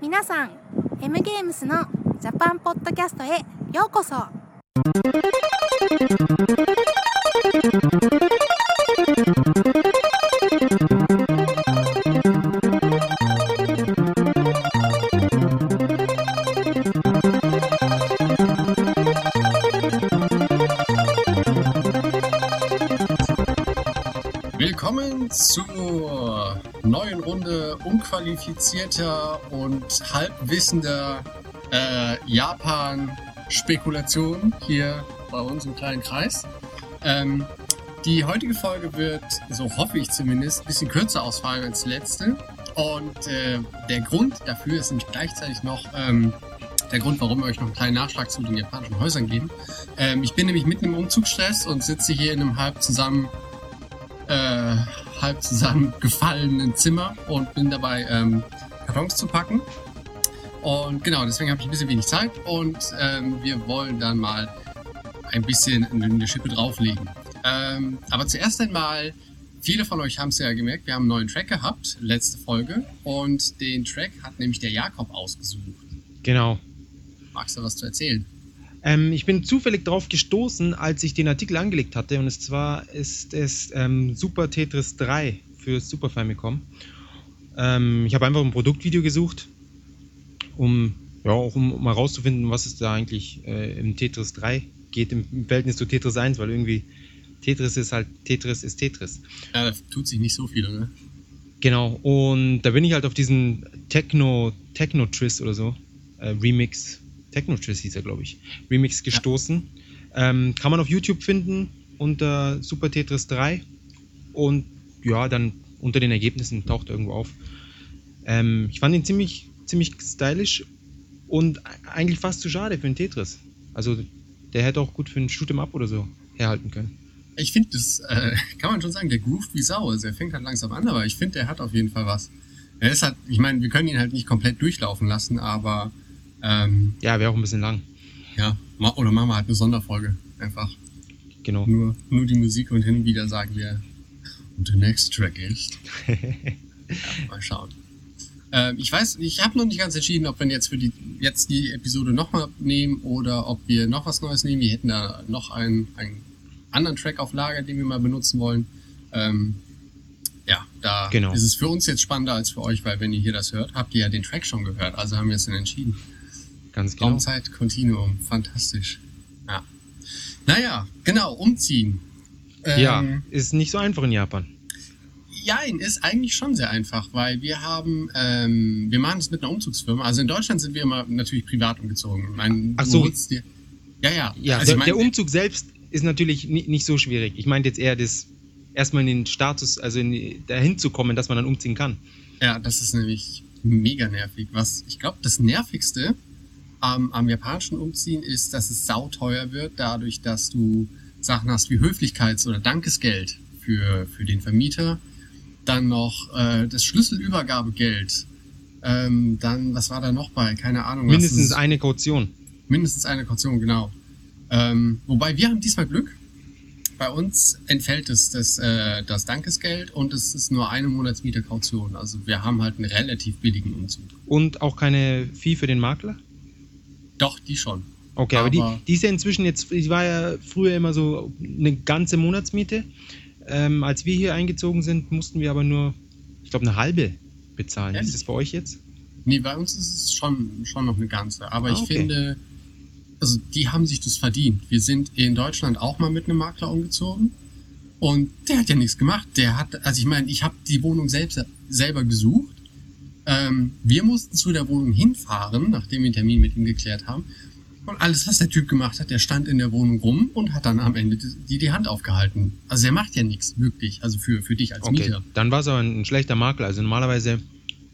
皆さん M ゲームスのジャパンポッドキャストへようこそ。Unqualifizierter und halbwissender äh, Japan-Spekulation hier bei uns im kleinen Kreis. Ähm, die heutige Folge wird, so hoffe ich zumindest, ein bisschen kürzer ausfallen als die letzte. Und äh, der Grund dafür ist nämlich gleichzeitig noch ähm, der Grund, warum wir euch noch einen kleinen Nachschlag zu den japanischen Häusern geben. Ähm, ich bin nämlich mitten im Umzugsstress und sitze hier in einem halb zusammen äh, halb zusammengefallenen Zimmer und bin dabei, ähm, Kartons zu packen. Und genau, deswegen habe ich ein bisschen wenig Zeit und ähm, wir wollen dann mal ein bisschen eine Schippe drauflegen. Ähm, aber zuerst einmal, viele von euch haben es ja gemerkt, wir haben einen neuen Track gehabt, letzte Folge. Und den Track hat nämlich der Jakob ausgesucht. Genau. Magst du was zu erzählen? Ähm, ich bin zufällig darauf gestoßen, als ich den Artikel angelegt hatte. Und zwar ist es ähm, Super Tetris 3 für Super Famicom. Ähm, ich habe einfach ein Produktvideo gesucht, um, ja, auch um, um herauszufinden, was es da eigentlich äh, im Tetris 3 geht, im, im Verhältnis zu Tetris 1, weil irgendwie Tetris ist halt, Tetris ist Tetris. Ja, da tut sich nicht so viel, oder? Genau, und da bin ich halt auf diesen Techno, Techno-Tris oder so, äh, Remix Techno-Triss hieß er, glaube ich, Remix gestoßen. Ja. Ähm, kann man auf YouTube finden unter Super Tetris 3 und ja, dann unter den Ergebnissen taucht er irgendwo auf. Ähm, ich fand ihn ziemlich, ziemlich stylisch und eigentlich fast zu schade für einen Tetris. Also der hätte auch gut für einen Shoot'em Up oder so herhalten können. Ich finde, das äh, kann man schon sagen, der groovt wie Sau. Also er fängt halt langsam an, aber ich finde, der hat auf jeden Fall was. Er ist halt, ich meine, wir können ihn halt nicht komplett durchlaufen lassen, aber ähm, ja, wäre auch ein bisschen lang. Ja, oder machen wir halt eine Sonderfolge. Einfach. Genau. Nur, nur die Musik und hin und wieder sagen wir, und der next Track ist. ja, mal schauen. Ähm, ich weiß, ich habe noch nicht ganz entschieden, ob wir jetzt für die jetzt die Episode nochmal nehmen oder ob wir noch was Neues nehmen. Wir hätten da noch einen, einen anderen Track auf Lager, den wir mal benutzen wollen. Ähm, ja, da genau. ist es für uns jetzt spannender als für euch, weil wenn ihr hier das hört, habt ihr ja den Track schon gehört. Also haben wir es dann entschieden. Ganz genau. Raumzeit Kontinuum. Fantastisch. Ja. Naja, genau, umziehen. Ähm, ja, ist nicht so einfach in Japan. Jein, ist eigentlich schon sehr einfach, weil wir haben, ähm, wir machen das mit einer Umzugsfirma. Also in Deutschland sind wir immer natürlich privat umgezogen. Mein, Ach so. Dir, ja, ja. Ja, also der, mein, der, Umzug selbst ist natürlich nicht, nicht so schwierig. Ich meinte jetzt eher das, erstmal in den Status, also in, dahin zu kommen, dass man dann umziehen kann. Ja, das ist nämlich mega nervig. Was, ich glaube, das nervigste am, am japanischen Umziehen ist, dass es sauteuer wird, dadurch, dass du Sachen hast wie Höflichkeits- oder Dankesgeld für, für den Vermieter, dann noch äh, das Schlüsselübergabegeld, ähm, dann, was war da noch bei? Keine Ahnung. Mindestens eine Kaution. Mindestens eine Kaution, genau. Ähm, wobei wir haben diesmal Glück. Bei uns entfällt es das, äh, das Dankesgeld und es ist nur eine Monatsmiete Kaution. Also wir haben halt einen relativ billigen Umzug. Und auch keine Fee für den Makler? Doch, die schon. Okay, aber, aber die, die ist ja inzwischen jetzt, die war ja früher immer so eine ganze Monatsmiete. Ähm, als wir hier eingezogen sind, mussten wir aber nur, ich glaube, eine halbe bezahlen. Ehrlich? Ist das bei euch jetzt? Nee, bei uns ist es schon, schon noch eine ganze. Aber ah, ich okay. finde, also die haben sich das verdient. Wir sind in Deutschland auch mal mit einem Makler umgezogen. Und der hat ja nichts gemacht. Der hat, also ich meine, ich habe die Wohnung selbst selber gesucht ähm, wir mussten zu der Wohnung hinfahren, nachdem wir einen Termin mit ihm geklärt haben. Und alles, was der Typ gemacht hat, der stand in der Wohnung rum und hat dann am Ende die, die Hand aufgehalten. Also er macht ja nichts, wirklich. Also für, für dich als okay. Mieter. Dann war es aber ein schlechter Makler. Also normalerweise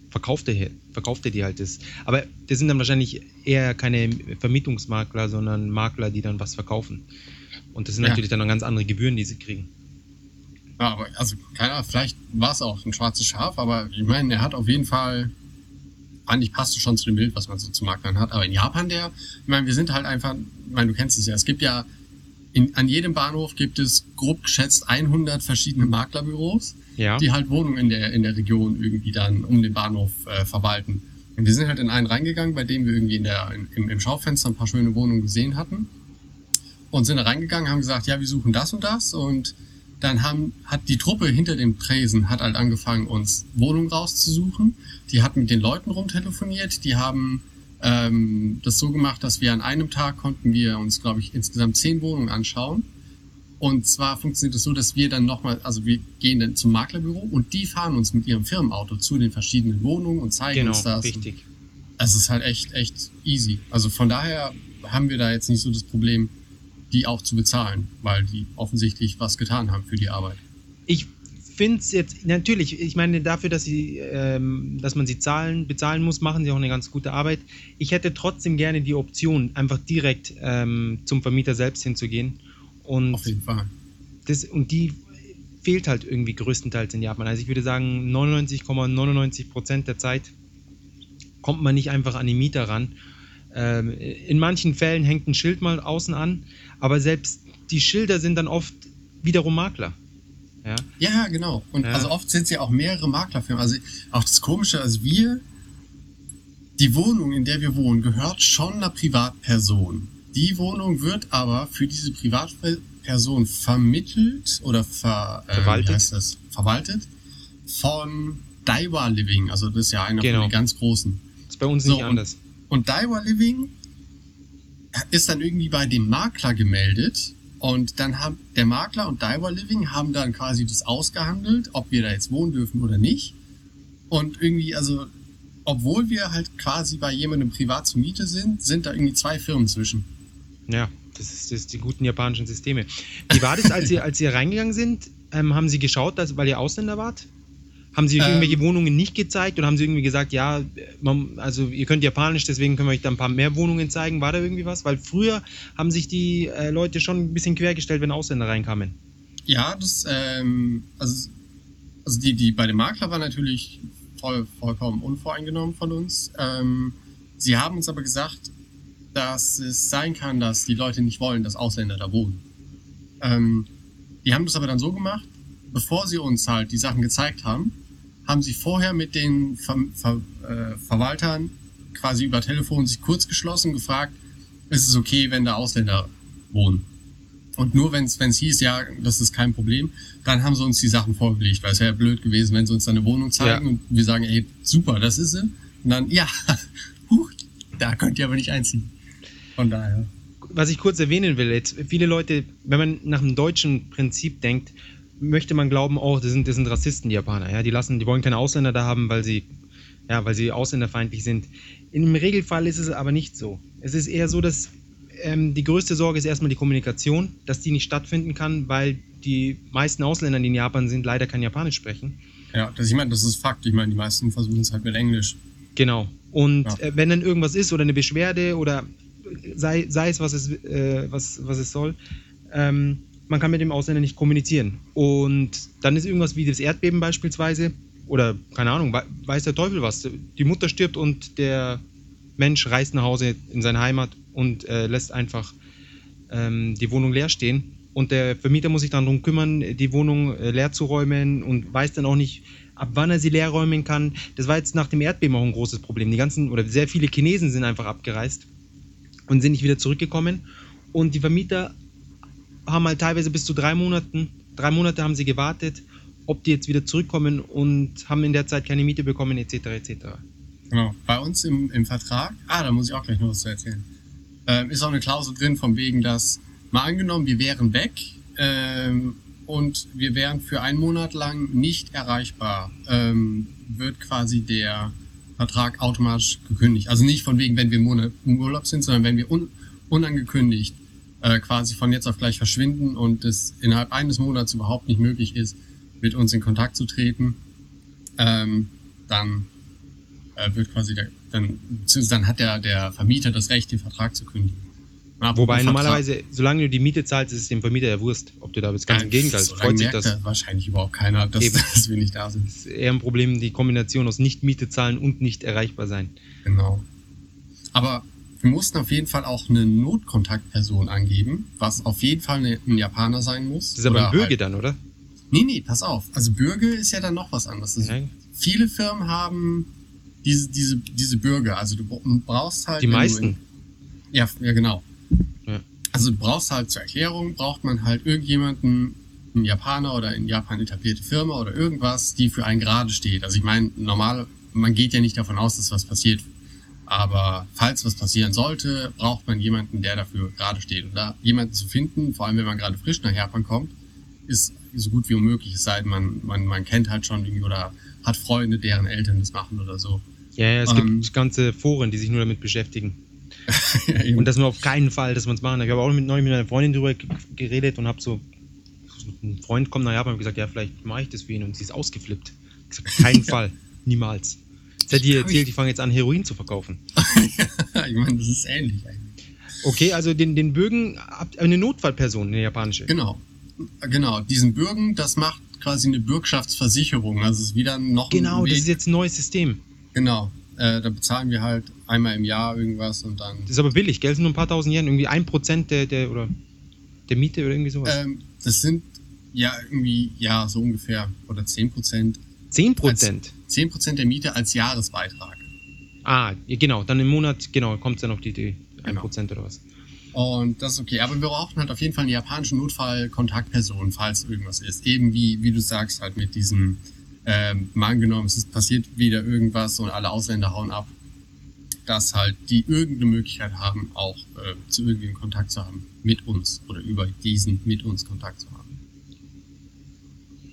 verkauft er, verkauft er die halt das. Aber das sind dann wahrscheinlich eher keine Vermietungsmakler, sondern Makler, die dann was verkaufen. Und das sind ja. natürlich dann noch ganz andere Gebühren, die sie kriegen. Ja, aber also, keine Ahnung, vielleicht war es auch ein schwarzes Schaf, aber ich meine, er hat auf jeden Fall, eigentlich passt es schon zu dem Bild, was man so zum Maklern hat. Aber in Japan, der, ich meine, wir sind halt einfach, ich meine, du kennst es ja, es gibt ja, in, an jedem Bahnhof gibt es grob geschätzt 100 verschiedene Maklerbüros, ja. die halt Wohnungen in der, in der Region irgendwie dann um den Bahnhof äh, verwalten. Und wir sind halt in einen reingegangen, bei dem wir irgendwie in der, in, im, im Schaufenster ein paar schöne Wohnungen gesehen hatten. Und sind da reingegangen, haben gesagt, ja, wir suchen das und das. Und dann haben, hat die Truppe hinter dem Tresen hat halt angefangen, uns Wohnungen rauszusuchen. Die hat mit den Leuten rumtelefoniert. Die haben ähm, das so gemacht, dass wir an einem Tag konnten wir uns, glaube ich, insgesamt zehn Wohnungen anschauen. Und zwar funktioniert es so, dass wir dann nochmal, also wir gehen dann zum Maklerbüro und die fahren uns mit ihrem Firmenauto zu den verschiedenen Wohnungen und zeigen Genau, uns das. richtig. Es ist halt echt, echt easy. Also von daher haben wir da jetzt nicht so das Problem, die auch zu bezahlen, weil die offensichtlich was getan haben für die Arbeit. Ich finde es jetzt, natürlich, ich meine, dafür, dass, sie, ähm, dass man sie zahlen, bezahlen muss, machen sie auch eine ganz gute Arbeit. Ich hätte trotzdem gerne die Option, einfach direkt ähm, zum Vermieter selbst hinzugehen. Und, Auf jeden Fall. das, und die fehlt halt irgendwie größtenteils in Japan. Also ich würde sagen, 99,99 Prozent der Zeit kommt man nicht einfach an die Mieter ran. Ähm, in manchen Fällen hängt ein Schild mal außen an, aber selbst die Schilder sind dann oft wiederum Makler. Ja, Ja, genau. Und Ja. also oft sind es ja auch mehrere Maklerfirmen. Also auch das Komische, also wir, die Wohnung, in der wir wohnen, gehört schon einer Privatperson. Die Wohnung wird aber für diese Privatperson vermittelt oder ver, äh, Verwaltet. Wie heißt das? Verwaltet von Daiwa Living. Also das ist ja einer Genau. von den ganz großen. ist bei uns So, nicht anders. Und Daiwa Living ist dann irgendwie bei dem Makler gemeldet. Und dann haben der Makler und Daiwa Living haben dann quasi das ausgehandelt, ob wir da jetzt wohnen dürfen oder nicht. Und irgendwie, also, obwohl wir halt quasi bei jemandem privat zur Miete sind, sind da irgendwie zwei Firmen zwischen. Ja, das ist, das ist die guten japanischen Systeme. Wie war das, als ihr, als ihr reingegangen sind? Ähm, haben sie geschaut, dass, weil ihr Ausländer wart? Haben sie Ähm. irgendwelche Wohnungen nicht gezeigt oder haben sie irgendwie gesagt, ja, man, also ihr könnt Japanisch, deswegen können wir euch da ein paar mehr Wohnungen zeigen? War da irgendwie was? Weil früher haben sich die äh, Leute schon ein bisschen quergestellt, wenn Ausländer reinkamen. Ja, das, ähm, also, also die, die bei dem Makler war natürlich voll, vollkommen unvoreingenommen von uns. Ähm, sie haben uns aber gesagt, dass es sein kann, dass die Leute nicht wollen, dass Ausländer da wohnen. Ähm, die haben das aber dann so gemacht, bevor sie uns halt die Sachen gezeigt haben, haben sie vorher mit den Ver Ver äh, Verwaltern quasi über Telefon sich kurz geschlossen und gefragt, ist es okay, wenn da Ausländer wohnen? Und nur wenn es hieß, ja, das ist kein Problem, dann haben sie uns die Sachen vorgelegt, weil es wäre ja blöd gewesen, wenn sie uns dann eine Wohnung zeigen Ja. und wir sagen, ey, super, das ist sie. Und dann, ja, huch, da könnt ihr aber nicht einziehen. Von daher. was ich kurz erwähnen will, jetzt viele Leute, wenn man nach dem deutschen Prinzip denkt, möchte man glauben, oh, das sind, das sind Rassisten, die Japaner, ja, die lassen, die wollen keine Ausländer da haben, weil sie, ja, weil sie ausländerfeindlich sind. Im Regelfall ist es aber nicht so. Es ist eher so, dass ähm, die größte Sorge ist erstmal die Kommunikation, dass die nicht stattfinden kann, weil die meisten Ausländer, die in Japan sind, leider kein Japanisch sprechen. Ja, das, ich meine, das ist Fakt. Ich meine, die meisten versuchen es halt mit Englisch. Genau. Und Ja. äh, wenn dann irgendwas ist oder eine Beschwerde oder sei, sei es, was es, äh, was, was es soll, ähm, man kann mit dem Ausländer nicht kommunizieren. Und dann ist irgendwas wie das Erdbeben beispielsweise oder keine Ahnung, wei- weiß der Teufel was. Die Mutter stirbt und der Mensch reist nach Hause in seine Heimat und äh, lässt einfach ähm, die Wohnung leer stehen. Und der Vermieter muss sich dann darum kümmern, die Wohnung äh, leer zu räumen und weiß dann auch nicht, ab wann er sie leer räumen kann. Das war jetzt nach dem Erdbeben auch ein großes Problem. Die ganzen oder sehr viele Chinesen sind einfach abgereist und sind nicht wieder zurückgekommen. Und die Vermieter haben halt teilweise bis zu drei Monaten, drei Monate haben sie gewartet, ob die jetzt wieder zurückkommen und haben in der Zeit keine Miete bekommen, etc. etc. Genau. Bei uns im, im Vertrag, ah, da muss ich auch gleich noch was zu erzählen, ähm, ist auch eine Klausel drin, von wegen, dass mal angenommen, wir wären weg ähm, und wir wären für einen Monat lang nicht erreichbar, ähm, wird quasi der Vertrag automatisch gekündigt. Also nicht von wegen, wenn wir im Urlaub sind, sondern wenn wir un, unangekündigt äh, quasi von jetzt auf gleich verschwinden und es innerhalb eines Monats überhaupt nicht möglich ist, mit uns in Kontakt zu treten, ähm, dann äh, wird quasi der, dann, dann hat der, der Vermieter das Recht, den Vertrag zu kündigen. Wobei Vertrag, normalerweise, solange du die Miete zahlst, ist es dem Vermieter ja Wurscht, ob du da bist. Ganz im äh, Gegenteil, es so freut sich das. da wahrscheinlich überhaupt keiner, dass, Eben. dass wir nicht da sind. ist eher ein Problem, die Kombination aus Nicht-Miete zahlen und nicht erreichbar sein. Genau. Aber wir mussten auf jeden Fall auch eine Notkontaktperson angeben, was auf jeden Fall ein Japaner sein muss. Das ist aber ein Bürger halt- dann, oder? Nee, nee, pass auf. Also Bürger ist ja dann noch was anderes. Also. Viele Firmen haben diese, diese, diese Bürger, also du brauchst halt. Die meisten. In, ja, ja, genau. Ja. Also du brauchst halt zur Erklärung, braucht man halt irgendjemanden, einen Japaner oder in Japan etablierte Firma oder irgendwas, die für einen gerade steht. Also ich meine, normal, man geht ja nicht davon aus, dass was passiert. Aber falls was passieren sollte, braucht man jemanden, der dafür gerade steht. Und da jemanden zu finden, vor allem wenn man gerade frisch nach Japan kommt, ist so gut wie unmöglich. Es sei denn, man, man, man kennt halt schon irgendwie oder hat Freunde, deren Eltern das machen oder so. Ja, ja, es Ähm. gibt ganze Foren, die sich nur damit beschäftigen. ja. Und dass man auf keinen Fall, dass man es machen. darf. Ich habe auch mit, neulich mit einer Freundin drüber geredet und habe so, ein Freund kommt nach Japan und gesagt, ja, vielleicht mache ich das für ihn und sie ist ausgeflippt. Ich gesagt, keinen Fall, niemals. Jetzt hat die Hab ich- erzählt, die fangen jetzt an, Heroin zu verkaufen. ich meine, das ist ähnlich eigentlich. Okay, also den, den habt eine Notfallperson, eine japanische. Genau. Genau. Diesen Bürgen, das macht quasi eine Bürgschaftsversicherung. Also es ist wieder noch ein Genau, das ist jetzt ein neues System. Genau. Äh, da bezahlen wir halt einmal im Jahr irgendwas und dann. Das ist aber billig, gell? Das sind nur ein paar tausend Yen, irgendwie ein Prozent der, der, oder der Miete oder irgendwie sowas. Ähm, das sind ja irgendwie, ja, so ungefähr. Oder 10 Prozent. Zehn Prozent. 10 Prozent der Miete als Jahresbeitrag. Ah, genau, dann im Monat, genau, kommt es dann auf die, die ein Genau. Prozent oder was. Und das ist okay. Aber wir brauchen halt auf jeden Fall eine japanische Notfallkontaktperson, falls irgendwas ist. Eben wie, wie du sagst, halt mit diesem, ähm, mal angenommen, es ist passiert wieder irgendwas und alle Ausländer hauen ab, dass halt die irgendeine Möglichkeit haben, auch äh, zu irgendeinem Kontakt zu haben mit uns oder über diesen mit uns Kontakt zu haben.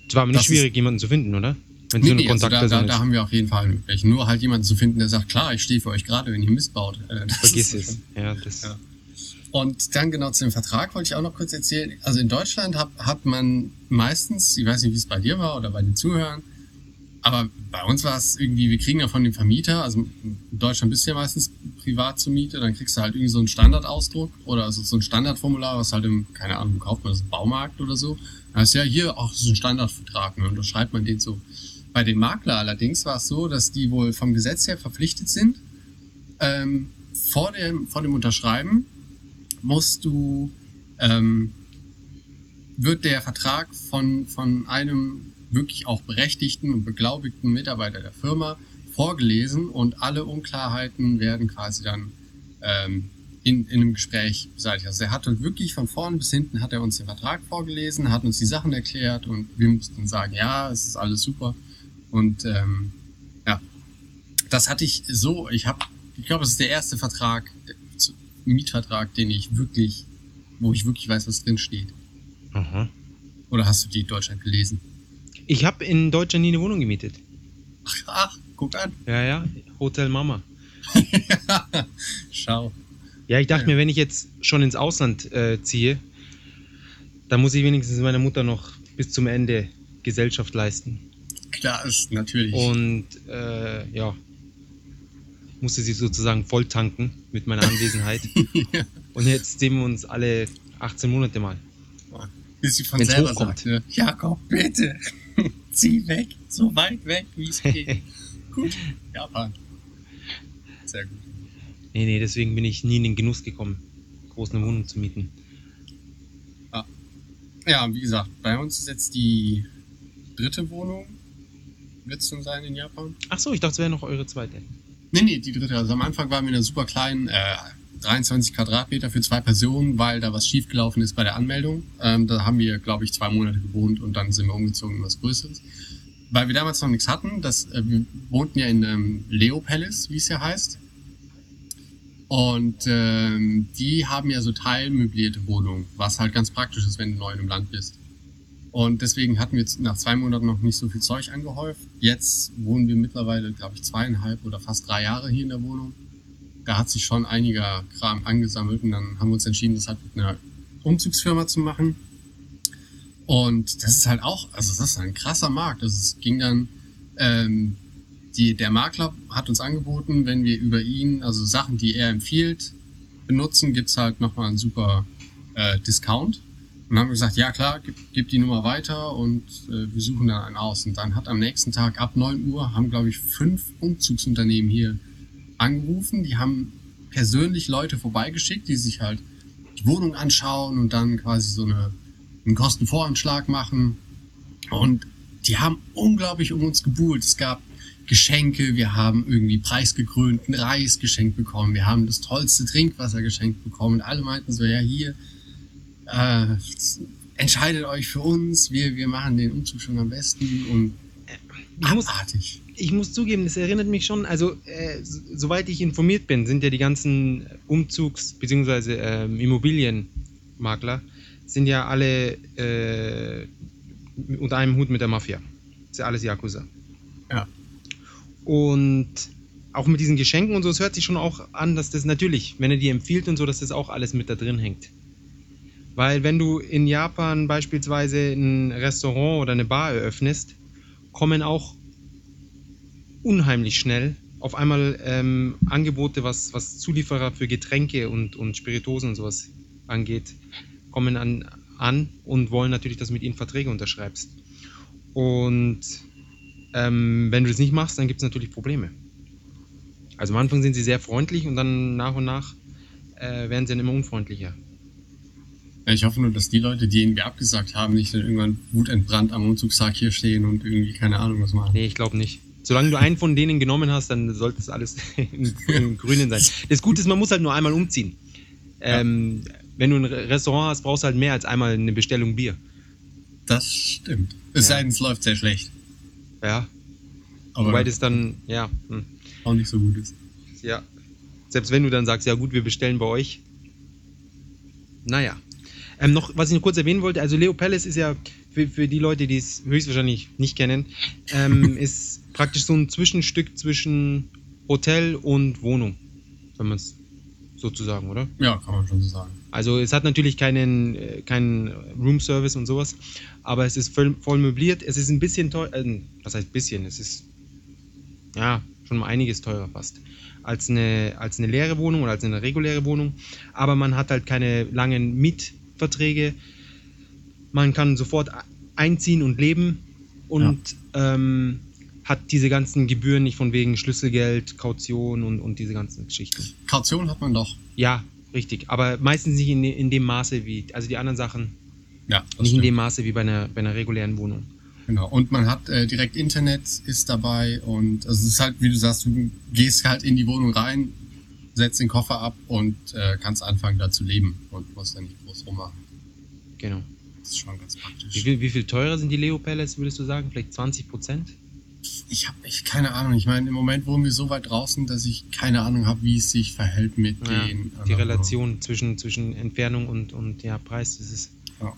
Es war aber nicht Das ist- schwierig, jemanden zu finden, oder? Wenn Nee, so nee, also da, da, da haben wir auf jeden Fall möglich. Nur halt jemanden zu finden, der sagt, klar, ich stehe für euch gerade, wenn ihr Mist baut. Äh, das Vergiss es. Ja, das, Ja. Und dann genau zu dem Vertrag wollte ich auch noch kurz erzählen. Also in Deutschland hat, hat man meistens, ich weiß nicht, wie es bei dir war oder bei den Zuhörern, aber bei uns war es irgendwie, wir kriegen ja von dem Vermieter, also in Deutschland bist du ja meistens privat zur Miete, dann kriegst du halt irgendwie so einen Standardausdruck oder also so ein Standardformular, was halt im, keine Ahnung, kauft man das im Baumarkt oder so. Da ist ja hier auch so ein Standardvertrag, ne? Und da schreibt man den so. Bei den Makler allerdings war es so, dass die wohl vom Gesetz her verpflichtet sind, ähm, vor, dem, vor dem Unterschreiben musst du, ähm, wird der Vertrag von, von einem wirklich auch berechtigten und beglaubigten Mitarbeiter der Firma vorgelesen und alle Unklarheiten werden quasi dann ähm, in, in einem Gespräch beseitigt. Also er hat uns wirklich von vorn bis hinten hat er uns den Vertrag vorgelesen, hat uns die Sachen erklärt und wir mussten sagen, ja, es ist alles super. Und ähm, ja, das hatte ich so, ich habe, ich glaube, es ist der erste Vertrag, zu- Mietvertrag, den ich wirklich, wo ich wirklich weiß, was drin steht. Aha. Oder hast du die in Deutschland gelesen? Ich habe in Deutschland nie eine Wohnung gemietet. Ach, ach guck an. Ja, ja, Hotel Mama. Schau. Ja, ich dachte Ja. mir, wenn ich jetzt schon ins Ausland äh, ziehe, dann muss ich wenigstens meiner Mutter noch bis zum Ende Gesellschaft leisten. Klar ist natürlich. Und äh, ja, musste sie sozusagen voll tanken mit meiner Anwesenheit. Ja. Und jetzt sehen wir uns alle 18 Monate mal. Bis sie von Wenn's selber hochkommt. sagt, ne? Jakob, bitte, zieh weg, so weit weg, wie es geht. gut, Japan. Sehr gut. Nee, nee, deswegen bin ich nie in den Genuss gekommen, groß eine Wohnung zu mieten. Ja, wie gesagt, bei uns ist jetzt die dritte Wohnung, dann sein in Japan. Ach so, ich dachte, es wäre noch eure zweite. Nee, nee, die dritte. Also am Anfang waren wir in einer super kleinen, äh, 23 Quadratmeter für zwei Personen, weil da was schiefgelaufen ist bei der Anmeldung. Ähm, da haben wir, glaube ich, zwei Monate gewohnt und dann sind wir umgezogen in was Größeres. Weil wir damals noch nichts hatten, das, äh, wir wohnten ja in ähm, Leo Palace, wie es ja heißt. Und ähm, die haben ja so teilmöblierte Wohnungen, was halt ganz praktisch ist, wenn du neu im Land bist. Und deswegen hatten wir nach zwei Monaten noch nicht so viel Zeug angehäuft. Jetzt wohnen wir mittlerweile, glaube ich, zweieinhalb oder fast drei Jahre hier in der Wohnung. Da hat sich schon einiger Kram angesammelt und dann haben wir uns entschieden, das halt mit einer Umzugsfirma zu machen. Und das ist halt auch, also das ist ein krasser Markt. Also es ging dann, ähm, die, der Makler hat uns angeboten, wenn wir über ihn, also Sachen, die er empfiehlt, benutzen, gibt's halt nochmal einen super äh, Discount. Und haben wir gesagt, ja klar, gib, gib die Nummer weiter und äh, wir suchen dann einen aus. Und dann hat am nächsten Tag ab 9 Uhr haben, glaube ich, fünf Umzugsunternehmen hier angerufen. Die haben persönlich Leute vorbeigeschickt, die sich halt die Wohnung anschauen und dann quasi so eine, einen Kostenvoranschlag machen. Und die haben unglaublich um uns gebuhlt. Es gab Geschenke, wir haben irgendwie preisgekrönten Reis geschenkt bekommen, wir haben das tollste Trinkwasser geschenkt bekommen. Und alle meinten so, ja hier, äh, entscheidet euch für uns, wir, wir machen den Umzug schon am besten und Ich muss, abartig. ich muss zugeben, das erinnert mich schon, also äh, soweit ich informiert bin, sind ja die ganzen Umzugs- bzw. Ähm, Immobilienmakler, sind ja alle äh, unter einem Hut mit der Mafia. Das ist ja alles Yakuza. Ja. Und auch mit diesen Geschenken und so, es hört sich schon auch an, dass das natürlich, wenn er die empfiehlt und so, dass das auch alles mit da drin hängt. Weil wenn du in Japan beispielsweise ein Restaurant oder eine Bar eröffnest, kommen auch unheimlich schnell auf einmal ähm, Angebote, was, was Zulieferer für Getränke und, und Spiritosen und sowas angeht, kommen an, an und wollen natürlich, dass du mit ihnen Verträge unterschreibst. Und ähm, wenn du das nicht machst, dann gibt es natürlich Probleme. Also am Anfang sind sie sehr freundlich und dann nach und nach äh, werden sie dann immer unfreundlicher. Ja, ich hoffe nur, dass die Leute, die irgendwie abgesagt haben, nicht dann irgendwann wutentbrannt am Umzugstag hier stehen und irgendwie keine Ahnung was machen. Nee, ich glaube nicht. Solange du einen von denen genommen hast, dann sollte es alles im, im Grünen sein. Das Gute ist, man muss halt nur einmal umziehen. Ähm, Wenn du ein Re- Restaurant hast, brauchst du halt mehr als einmal eine Bestellung Bier. Das stimmt. Es Ja. sei denn, es läuft sehr schlecht. Ja, Aber wobei das dann, ja, hm, auch nicht so gut ist. ja. Selbst wenn du dann sagst, ja gut, wir bestellen bei euch. Naja. Ähm, noch, was ich noch kurz erwähnen wollte, also Leo Palace ist ja, für, für die Leute, die es höchstwahrscheinlich nicht kennen, ähm, ist praktisch so ein Zwischenstück zwischen Hotel und Wohnung, wenn man es sozusagen, oder? Ja, kann man schon so sagen. Also es hat natürlich keinen, äh, keinen Room-Service und sowas, aber es ist voll, voll möbliert. Es ist ein bisschen teuer, äh, was heißt bisschen? Es ist ja schon um einiges teurer fast als eine, als eine leere Wohnung oder als eine reguläre Wohnung. Aber man hat halt keine langen Mietverträge. Man kann sofort einziehen und leben und ähm, hat diese ganzen Gebühren nicht von wegen Schlüsselgeld, Kaution und, und diese ganzen Geschichten. Kaution hat man doch. Ja, richtig. Aber meistens nicht in, in dem Maße wie, also die anderen Sachen, Ja, nicht in stimmt. dem Maße wie bei einer, bei einer regulären Wohnung. Genau. Und man hat äh, direkt Internet ist dabei und also es ist halt, wie du sagst, du gehst halt in die Wohnung rein, setzt den Koffer ab und äh, kannst anfangen da zu leben und musst dann nicht groß rummachen. Genau. Das ist schon ganz Wie praktisch. viel, wie viel teurer sind die Leo Palace, würdest du sagen? Vielleicht 20 Prozent? Ich habe echt keine Ahnung. Ich meine, im Moment wohnen wir so weit draußen, dass ich keine Ahnung habe, wie es sich verhält mit Ja, den. die anderen Relation zwischen, zwischen Entfernung und, und ja, Preis, das ist. Ja.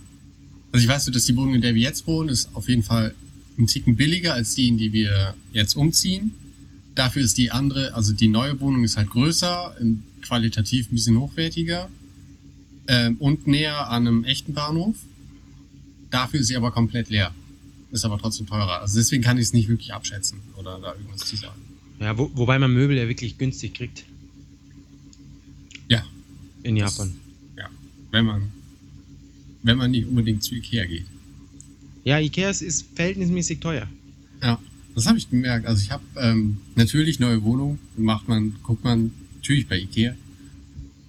Also ich weiß so, dass die Wohnung, in der wir jetzt wohnen, ist auf jeden Fall ein Ticken billiger als die, in die wir jetzt umziehen. Dafür ist die andere, also die neue Wohnung ist halt größer, qualitativ ein bisschen hochwertiger ähm, und näher an einem echten Bahnhof. Dafür ist sie aber komplett leer. Ist aber trotzdem teurer. Also deswegen kann ich es nicht wirklich abschätzen oder da irgendwas zu sagen. Ja, wo, wobei man Möbel ja wirklich günstig kriegt Ja, in Das- Japan. ja. Wenn man, wenn man nicht unbedingt zu Ikea geht. Ja, Ikea ist verhältnismäßig teuer. Ja, das habe ich gemerkt. Also ich habe ähm, natürlich neue Wohnung, macht man, guckt man natürlich bei Ikea.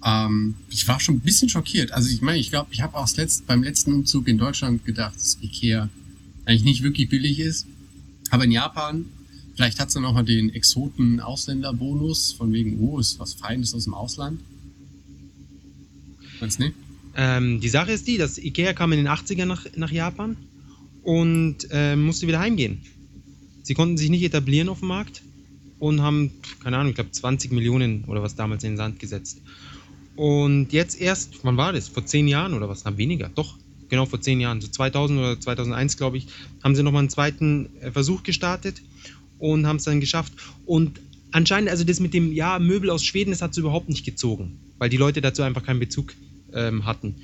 Ähm, ich war schon ein bisschen schockiert. Also ich meine, ich glaube, ich habe auch das letzt, beim letzten Umzug in Deutschland gedacht, dass Ikea eigentlich nicht wirklich billig ist. Aber in Japan, vielleicht hat es dann auch mal den Exoten-Ausländerbonus, von wegen, oh, ist was Feines aus dem Ausland. Meinst du nicht? Ähm, die Sache ist die, dass Ikea kam in den 80ern nach, nach Japan und ähm, musste wieder heimgehen. Sie konnten sich nicht etablieren auf dem Markt und haben, keine Ahnung, ich glaube 20 Millionen oder was damals in den Sand gesetzt. Und jetzt erst, wann war das? Vor zehn Jahren oder was? Na, weniger. Doch, genau vor zehn Jahren. So 2000 oder 2001, glaube ich, haben sie nochmal einen zweiten äh, Versuch gestartet und haben es dann geschafft. Und anscheinend, also das mit dem, ja, Möbel aus Schweden, das hat es überhaupt nicht gezogen, weil die Leute dazu einfach keinen Bezug ähm, hatten.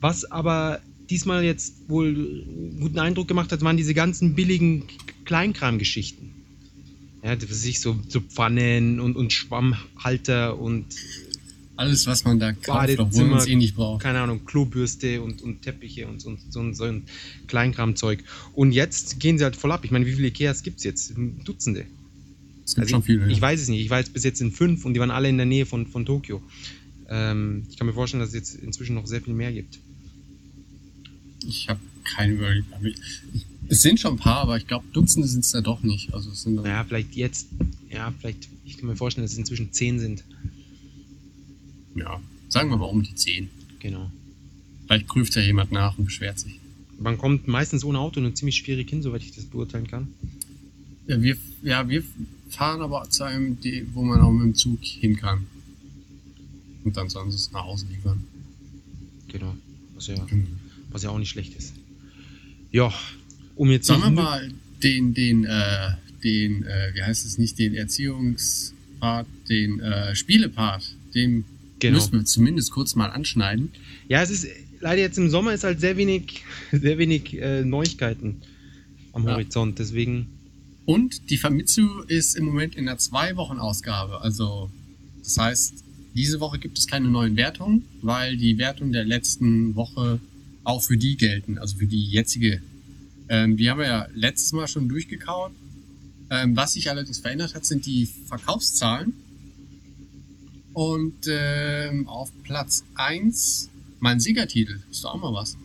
Was aber diesmal jetzt wohl guten Eindruck gemacht hat, waren diese ganzen billigen Kleinkram-Geschichten. Ja, sich so, so Pfannen und, und Schwammhalter und Alles, was man da kauft, obwohl man es eh nicht braucht. keine Ahnung, Klobürste und, und Teppiche und so, so, so ein Kleinkramzeug. Und jetzt gehen sie halt voll ab. Ich meine, wie viele Ikeas gibt es jetzt? Dutzende. Es gibt Also schon viele. ich, ich weiß es nicht. Ich weiß bis jetzt sind fünf und die waren alle in der Nähe von, von Tokio. Ähm, ich kann mir vorstellen, dass es jetzt inzwischen noch sehr viel mehr gibt. Ich habe keine Überblick. Es sind schon ein paar, aber ich glaube, Dutzende sind es da doch nicht. Also es sind Naja, vielleicht jetzt, ja, vielleicht, ich kann mir vorstellen, dass es inzwischen 10 sind. ja, sagen wir mal um die 10. Genau. Vielleicht prüft ja jemand nach und beschwert sich. Man kommt meistens ohne Auto nur ziemlich schwierig hin, soweit ich das beurteilen kann. Ja, wir, ja, wir fahren aber zu einem, wo man auch mit dem Zug hin kann. Und dann sollen sie es nach Hause liefern. Genau. Was ja, was ja auch nicht schlecht ist. Ja, um jetzt Sollen wir mal den, den, äh, den, äh, wie heißt es nicht, den Erziehungspart, den äh, Spielepart, den Genau. müssen wir zumindest kurz mal anschneiden. Ja, es ist leider jetzt im Sommer ist halt sehr wenig, sehr wenig äh, Neuigkeiten am Ja. Horizont. Deswegen, Und die Famitsu ist im Moment in der Zwei-Wochen-Ausgabe. Also, das heißt, diese Woche gibt es keine neuen Wertungen, weil die Wertungen der letzten Woche auch für die gelten, also für die jetzige. Ähm, die haben wir ja letztes Mal schon durchgekaut. Ähm, was sich allerdings verändert hat, sind die Verkaufszahlen. Und ähm, auf Platz 1 mein Siegertitel. Ist doch auch mal was.